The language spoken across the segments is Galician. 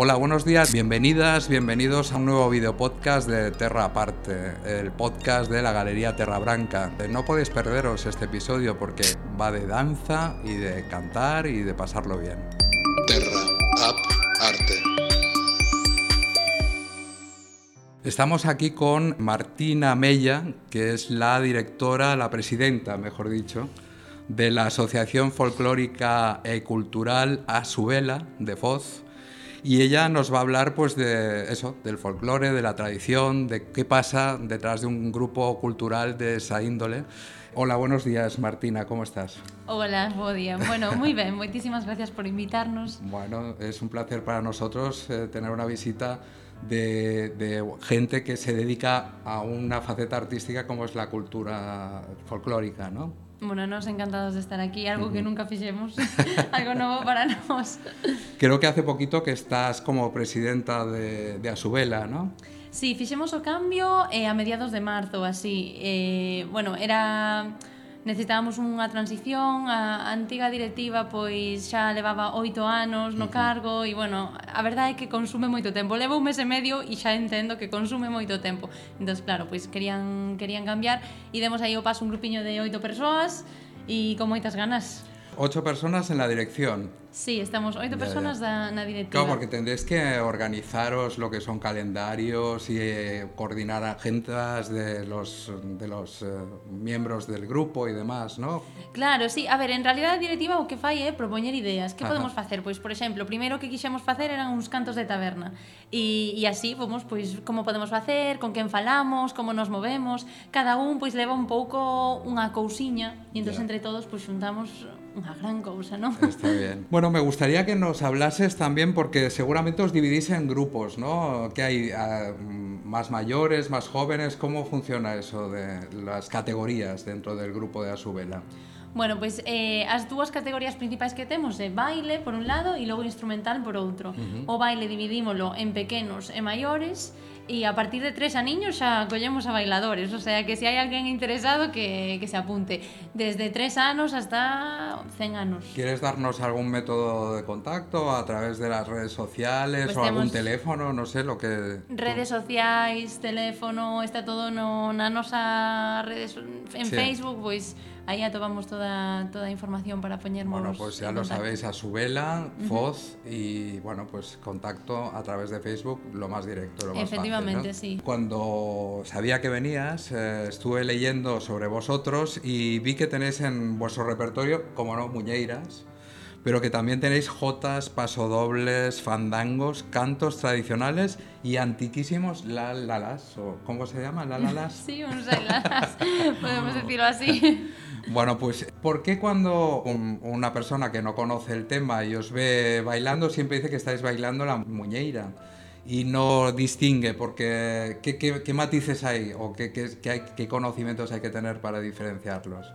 Hola, buenos días, bienvenidas, bienvenidos a un nuevo video podcast de Terra Aparte, el podcast de la Galería Terra Branca. No podéis perderos este episodio porque va de danza y de cantar y de pasarlo bien. Terra Ap Arte. Estamos aquí con Martina Mella, que es la directora, la presidenta, mejor dicho, de la Asociación Folclórica y Cultural Asubela de Foz y ella nos va a hablar pues de eso, del folclore, de la tradición, de qué pasa detrás de un grupo cultural de esa índole. Hola, buenos días Martina, ¿cómo estás? Hola, buen día. Bueno, muy bien, muchísimas gracias por invitarnos. Bueno, es un placer para nosotros eh, tener una visita de, de, gente que se dedica a una faceta artística como es la cultura folclórica, ¿no? Bueno, nos encantados de estar aquí, algo que nunca fixemos, algo novo para nós. Creo que hace poquito que estás como presidenta de, de Asubela, ¿no? Sí, fixemos o cambio eh, a mediados de marzo, así. Eh, bueno, era necesitábamos unha transición, a antiga directiva pois xa levaba oito anos no cargo e bueno, a verdade é que consume moito tempo. Levo un mes e medio e xa entendo que consume moito tempo. Entón, claro, pois querían querían cambiar e demos aí o paso un grupiño de oito persoas e con moitas ganas ocho personas en la dirección. Sí, estamos oito ya, personas ya. Da, na directiva. Claro, porque tendréis que organizaros lo que son calendarios y eh, coordinar agendas de los, de los eh, miembros del grupo y demás, ¿no? Claro, sí. A ver, en realidad a directiva o que fai é eh, propoñer ideas. Que Ajá. podemos facer? Pois, pues, por exemplo, o primeiro que quixemos facer eran uns cantos de taberna. E, e así, vamos, pois, pues, como podemos facer, con quen falamos, como nos movemos. Cada un, pois, pues, leva un pouco unha cousiña. E entón, entre todos, pois, xuntamos unha gran cousa, non? Está bien. Bueno, me gustaría que nos hablases también, porque seguramente os dividís en grupos, ¿no? ¿Qué hay? Ah, ¿Más mayores, más jóvenes? ¿Cómo funciona eso de las categorías dentro del grupo de Asubela? Bueno, pois eh, as dúas categorías principais que temos é baile por un lado e logo instrumental por outro. O baile dividímolo en pequenos e maiores e a partir de tres aniños xa collemos a bailadores, o sea que se hai alguén interesado que, que se apunte. Desde tres anos hasta 100 anos. ¿Quieres darnos algún método de contacto a través de las redes sociales Pues o algún teléfono? No sé, lo que... Redes sociais, teléfono, está todo no, na nosa redes en Sí. Facebook, pois aí atopamos toda toda a información para poñermos Bueno, pues ya lo contacto. sabéis, a su vela, Foz y bueno, pues contacto a través de Facebook, lo más directo, lo más fácil, Efectivamente, ¿no? sí. Cuando sabía que venías, eh, estuve leyendo sobre vosotros y vi que tenéis en vuestro repertorio, como no, muñeiras, pero que también tenéis jotas, pasodobles, fandangos, cantos tradicionales y antiquísimos la lalas, o ¿cómo se llama? La lalas. Sí, un las podemos decirlo así. Bueno, pues, ¿por qué cuando un, una persona que no conoce el tema y os ve bailando, siempre dice que estáis bailando la muñeira? Y no distingue, porque ¿qué, qué, qué matices hay o qué, qué, hay, qué conocimientos hay que tener para diferenciarlos?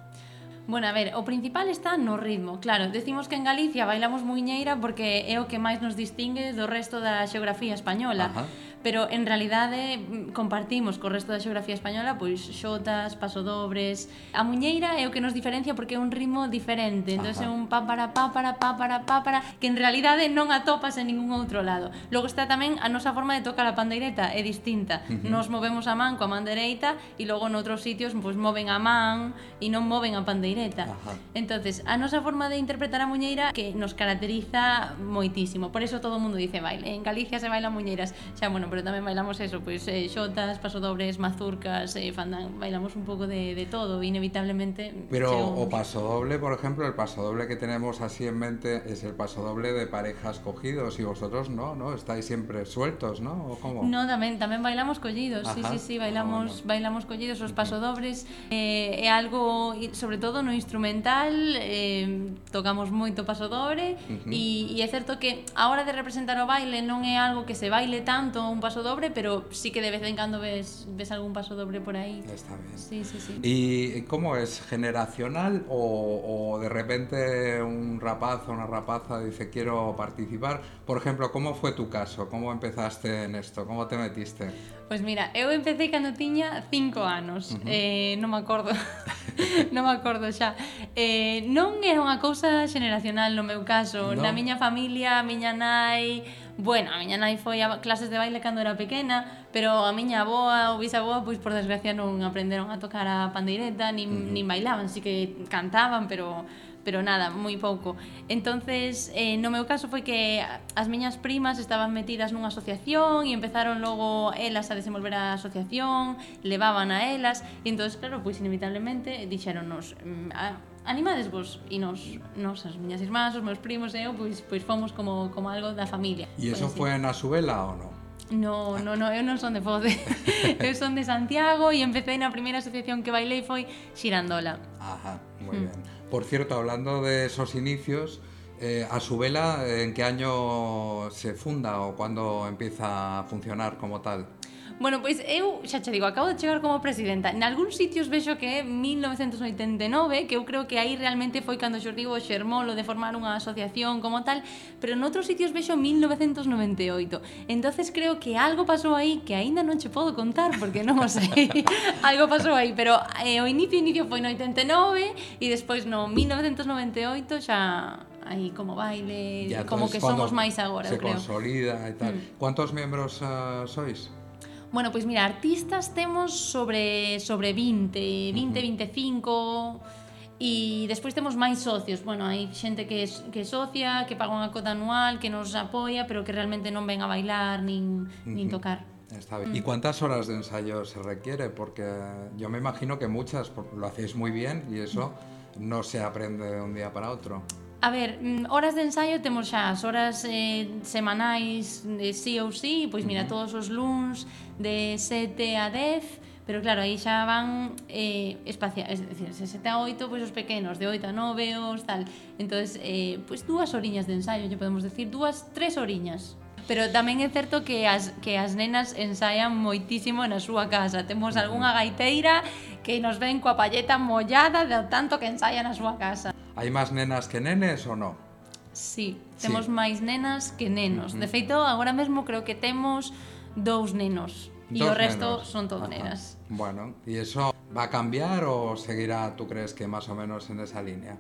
Bueno, a ver, o principal está no ritmo. Claro, decimos que en Galicia bailamos muñeira porque é o que máis nos distingue do resto da xeografía española. Ajá pero en realidade mm, compartimos co resto da xeografía española pois xotas, pasodobres, a muñeira é o que nos diferencia porque é un ritmo diferente, entón é un pa para pa para pa para pa para que en realidade non atopas en ningún outro lado. Logo está tamén a nosa forma de tocar a pandeireta é distinta. Nos movemos a man coa man dereita e logo noutros sitios pois moven a man e non moven a pandeireta. Ajá. Entonces, a nosa forma de interpretar a muñeira que nos caracteriza moitísimo. Por eso todo o mundo dice baile. En Galicia se baila muñeiras. Xa, bueno, pero tamén bailamos eso, pois eh, xotas, pasodobres, mazurcas, eh, bailamos un pouco de, de todo, inevitablemente Pero chega o pasodoble, por ejemplo, el pasodoble que tenemos así en mente es el pasodoble de parejas cogidos y vosotros no, ¿no? Estáis siempre sueltos, ¿no? ¿O cómo? No, tamén tamén bailamos collidos. Sí, Ajá. sí, sí, Ah, bailamos bueno. bailamos collidos os pasodobres. Eh, é algo i- sobre todo no instrumental, eh, tocamos moito pasodobre Ujú. e, e é certo que a hora de representar o baile non é algo que se baile tanto un paso dobre, pero sí que de vez en cuando ves, ves algún paso dobre por ahí. Está bien. Sí, sí, sí. ¿Y cómo es? ¿Generacional o, o de repente un rapaz o una rapaza dice quiero participar? Por ejemplo, ¿cómo fue tu caso? ¿Cómo empezaste en esto? ¿Cómo te metiste? Pois pues mira, eu empecé cando tiña 5 anos. Uh -huh. Eh, non me acordo. non me acordo xa. Eh, non é unha cousa xeneracional no meu caso. No. Na miña familia, a miña nai, Bueno, a miña nai foi a clases de baile cando era pequena, pero a miña avoa ou bisaboa, pois por desgracia non aprenderon a tocar a pandeireta, nin, uh -huh. nin bailaban, si que cantaban, pero pero nada, moi pouco. Entonces, eh, no meu caso foi que as miñas primas estaban metidas nunha asociación e empezaron logo elas a desenvolver a asociación, levaban a elas, e entonces, claro, pois inevitablemente dixeronnos, mm, ah, animadesvos e nos, nos, as miñas irmás, os meus primos e eu, pois, pois fomos como, como algo da familia. E eso foi na Subela ou non? No, no, no, eu non son de Fode. eu son de Santiago e empecé na primeira asociación que bailei foi Xirandola. Ajá, moi mm. ben. Por cierto, hablando de esos inicios, eh, a su vela, ¿en qué año se funda o cuándo empieza a funcionar como tal? Bueno, pois eu xa che digo, acabo de chegar como presidenta. En algúns sitios vexo que é 1989, que eu creo que aí realmente foi cando Xordi o xermolo de formar unha asociación como tal, pero en outros sitios vexo 1998. Entonces creo que algo pasou aí que aínda non che podo contar porque non o sei. algo pasou aí, pero eh, o inicio inicio foi no 89 e despois no 1998 xa aí como baile, ya, como que somos máis agora, se creo. Se consolida e tal. Mm. Quantos membros uh, sois? Bueno, pois mira, artistas temos sobre sobre 20, 20, uh -huh. 25 e despois temos máis socios. Bueno, hai xente que que socia, que paga unha cota anual, que nos apoia, pero que realmente non ven a bailar nin uh -huh. nin tocar. Está bien. Mm. ¿Y cuántas horas de ensayo se requiere? Porque yo me imagino que muchas, lo hacéis muy bien y eso mm. no se aprende de un día para otro. A ver, mm, horas de ensaio temos xa as horas eh, semanais de sí ou sí, pois mira, todos os luns de 7 a 10, pero claro, aí xa van eh, espacia, es decir, de 7 a 8, pois os pequenos, de 8 a 9, os tal. entonces eh, pois dúas horiñas de ensaio, lle podemos decir, dúas, tres horiñas. Pero tamén é certo que as, que as nenas ensaian moitísimo na súa casa. Temos algunha gaiteira que nos ven coa palleta mollada de tanto que ensaia na súa casa. Hai máis nenas que nenes ou non? Sí, temos sí. máis nenas que nenos. Uh -huh. De feito, agora mesmo creo que temos dous nenos. E o resto nenos. son todo Ajá. nenas. Bueno, e iso va a cambiar ou seguirá, tú crees que máis ou menos en esa línea?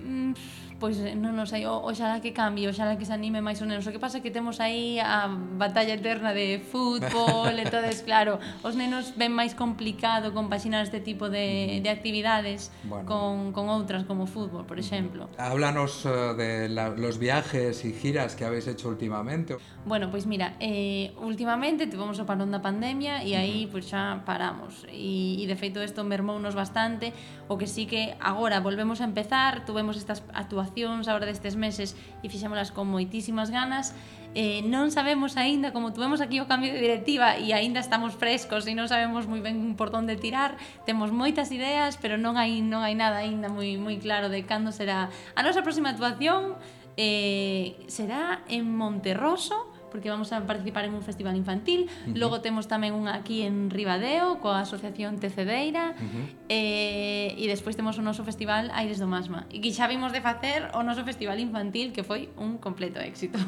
mm, pois eh, non o sei, oxalá que cambie, oxalá que se anime máis o nenos. O que pasa é que temos aí a batalla eterna de fútbol, e entonces claro, os nenos ven máis complicado compaxinar este tipo de, mm. de actividades bueno. con, con outras como fútbol, por mm. exemplo. Háblanos eh, de la, los viajes y giras que habéis hecho últimamente. Bueno, pois pues mira, eh, últimamente tivemos o parón da pandemia e aí pois pues, xa paramos. E, e de feito isto mermounos bastante, o que sí que agora volvemos a empezar, tuvemos fixemos estas actuacións agora destes meses e fixémolas con moitísimas ganas. Eh, non sabemos aínda, como tuvemos aquí o cambio de directiva e aínda estamos frescos e non sabemos moi ben por onde tirar, temos moitas ideas, pero non hai non hai nada aínda moi moi claro de cando será a nosa próxima actuación. Eh, será en Monterroso, porque vamos a participar en un festival infantil. Uh -huh. Logo temos tamén unha aquí en Ribadeo coa asociación Tecedeira uh -huh. eh, e despois temos o noso festival Aires do Masma. E que xa vimos de facer o noso festival infantil que foi un completo éxito.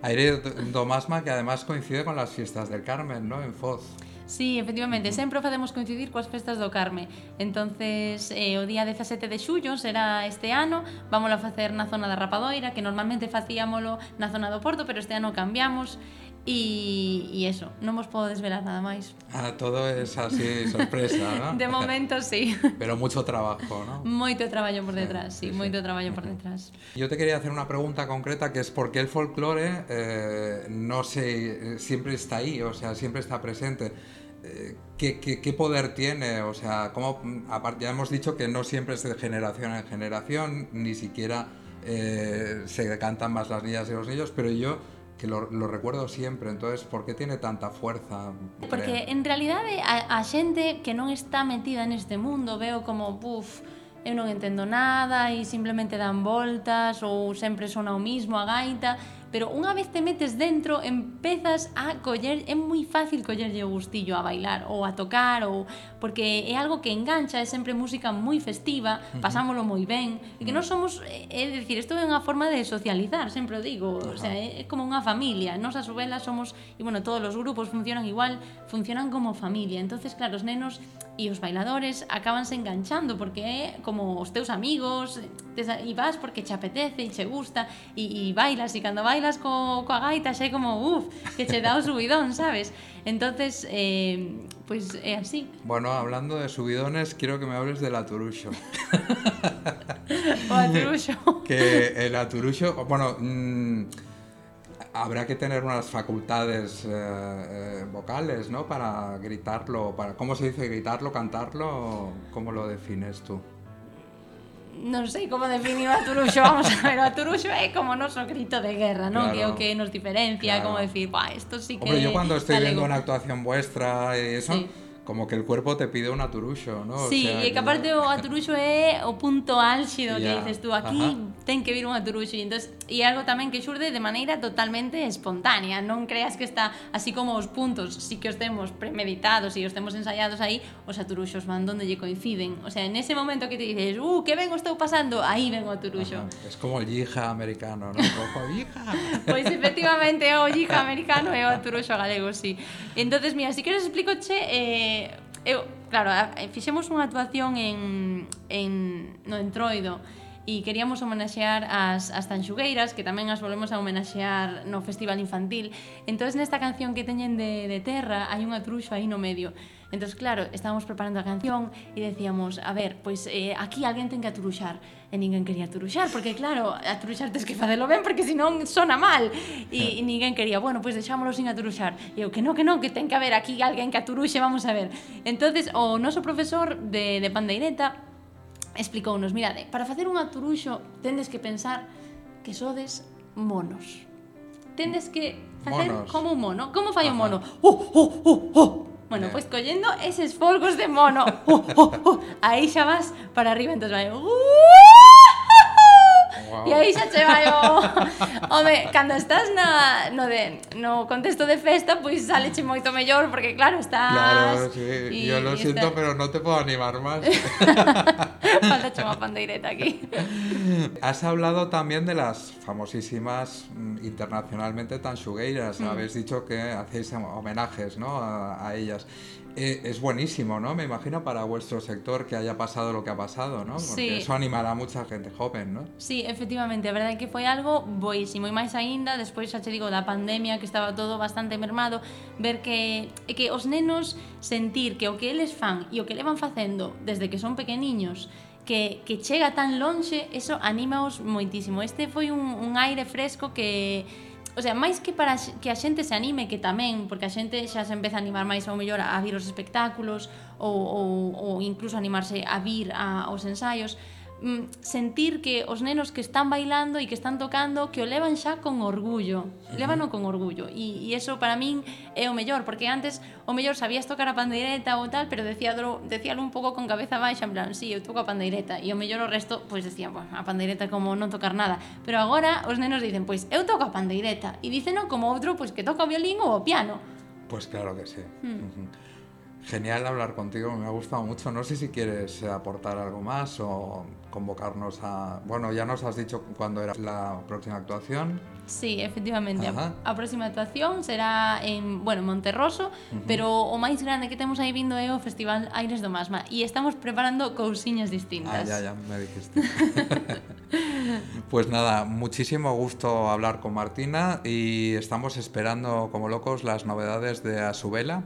Aires do Masma que además coincide con las fiestas del Carmen, ¿no? En Foz. Sí, efectivamente, sempre o facemos coincidir coas festas do Carme. Entonces, eh, o día 17 de xullo será este ano, vamos a facer na zona da Rapadoira, que normalmente facíamolo na zona do Porto, pero este ano cambiamos. E, e eso, non vos podo desvelar nada máis. Ah, todo es así sorpresa, ¿no? De momento sí. Pero mucho trabajo, ¿no? Moito traballo por detrás, sí, sí, sí moito traballo por detrás. Yo te quería hacer una pregunta concreta que es por qué el folclore eh, no se siempre está ahí, o sea, siempre está presente. Eh, ¿qué, qué, qué, poder tiene? O sea, como aparte ya hemos dicho que no siempre es de generación en generación, ni siquiera eh, se cantan más las niñas y los niños, pero yo que lo, lo, recuerdo siempre, entonces, por qué tiene tanta fuerza? Porque en realidad a, a xente que non está metida neste mundo veo como, buf, eu non entendo nada e simplemente dan voltas ou sempre sona o mismo a gaita pero unha vez te metes dentro empezas a coller, é moi fácil collerlle o gustillo a bailar ou a tocar ou porque é algo que engancha, é sempre música moi festiva, pasámolo moi ben, e que non mm. somos, eh, é dicir, isto é unha forma de socializar, sempre o digo, o sea, é como unha familia, nos as vela somos, e bueno, todos os grupos funcionan igual, funcionan como familia, entonces claro, os nenos e os bailadores acabanse enganchando porque é como os teus amigos, e vas porque che apetece e che gusta e, e bailas e cando bailas bailas co, coa gaita xa é como, uff, que che dá o subidón, sabes? Entonces, eh, pues é así. Bueno, hablando de subidones, quiero que me hables del aturuxo. o aturuxo. que el aturuxo, bueno, mmm, habrá que tener unas facultades eh, eh, vocales, ¿no? Para gritarlo, para ¿cómo se dice gritarlo, cantarlo? ¿Cómo lo defines tú? Non sei como definir aturuxo, vamos a ver, o aturuxo é como noso grito de guerra, non? Claro, que é o que nos diferencia, claro. como decir, "Buah, esto sí que Hombre, yo cuando estoy viendo una actuación vuestra eso, sí como que el cuerpo te pide un aturuxo, ¿no? Sí, o sea, e que aparte o aturuxo é o punto álxido yeah. que dices tú, aquí Ajá. ten que vir un aturuxo e entonces, e algo tamén que xurde de maneira totalmente espontánea, non creas que está así como os puntos, si que os temos premeditados e os temos ensaiados aí, os aturuxos van donde lle coinciden, o sea, en ese momento que te dices, uh, que ben estou pasando, aí ven o aturuxo. Ajá. Es como o yija americano, ¿no? Cojo yija. pois pues efectivamente o yija americano é o aturuxo galego, sí. Entonces, mira, si queres explicoche eh, eu, claro, fixemos unha actuación en, en, no Entroido, e queríamos homenaxear as, as tanxugueiras, que tamén as volvemos a homenaxear no Festival Infantil. Entón, nesta canción que teñen de, de terra, hai unha truxo aí no medio. Entón, claro, estábamos preparando a canción e decíamos, a ver, pois eh, aquí alguén ten que aturuxar. E ninguén quería aturuxar, porque claro, aturuxar tes que facelo ben, porque senón sona mal. E, e ninguén quería, bueno, pois deixámoslo sin aturuxar. E eu, que non, que non, que ten que haber aquí alguén que aturuxe, vamos a ver. entonces o noso profesor de, de pandeireta explicounos, mirade, eh, para facer un aturuxo tendes que pensar que sodes monos. Tendes que facer monos. como un mono. Como fai Ajá. un mono? Oh, oh, oh, oh. Bueno, eh. pois pues, collendo eses folgos de mono. Oh, oh, oh. Aí xa vas para arriba, entón vai... Uh! Wow. E aí xa che vai o... Home, cando estás na, no, de, no contexto de festa, pois pues saleche moito mellor, porque claro, estás... Claro, sí, y, yo lo y siento, está... pero no te puedo animar más. Falta unha pandeireta aquí. Has hablado también de las famosísimas mm, internacionalmente tanxugueiras. Mm. Habéis dicho que hacéis homenajes ¿no? a, a ellas. Eh, es buenísimo, ¿no? Me imagino para vuestro sector que haya pasado lo que ha pasado, ¿no? Porque sí. eso animará a mucha gente joven, ¿no? Sí, efectivamente, a verdade que foi algo boísimo e máis aínda, despois xa che digo da pandemia que estaba todo bastante mermado, ver que que os nenos sentir que o que eles fan e o que levan facendo desde que son pequeniños que, que chega tan lonxe, eso anímaos moitísimo. Este foi un, un aire fresco que o sea, máis que para que a xente se anime, que tamén, porque a xente xa se empeza a animar máis ao mellor a vir os espectáculos ou, ou, ou incluso animarse a vir a, aos ensaios, mm, sentir que os nenos que están bailando e que están tocando que o levan xa con orgullo lévano levano con orgullo e, e eso para min é o mellor porque antes o mellor sabías tocar a pandeireta ou tal pero decía decíalo un pouco con cabeza baixa en plan, si, sí, eu toco a pandeireta e o mellor o resto, pois pues, decían, bueno, a pandeireta como non tocar nada pero agora os nenos dicen, pois pues, eu toco a pandeireta e diceno como outro pois pues, que toca o violín ou o piano Pois claro que sí. Mm. Uh -huh. Genial hablar contigo, me ha gustado mucho. No sé si quieres aportar algo más o convocarnos a... Bueno, ya nos has dicho cuándo era la próxima actuación. Sí, efectivamente. Ajá. A próxima actuación será en, bueno, Monterroso, uh -huh. pero o máis grande que temos aí vindo é o Festival Aires do Masma e estamos preparando cousiñas distintas. Ah, ya, ya, me dijiste. pues nada, muchísimo gusto hablar con Martina y estamos esperando como locos las novedades de Asubela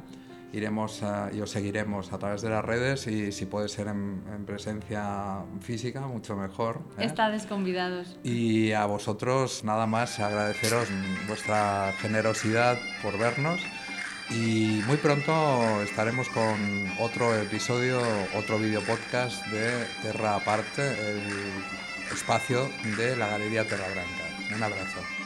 iremos a, y os seguiremos a través de las redes y si puede ser en, en presencia física, mucho mejor. ¿eh? Estades convidados. Y a vosotros nada más agradeceros vuestra generosidad por vernos y muy pronto estaremos con otro episodio, otro video podcast de Terra Aparte, el espacio de la Galería Terra Branca. Un abrazo.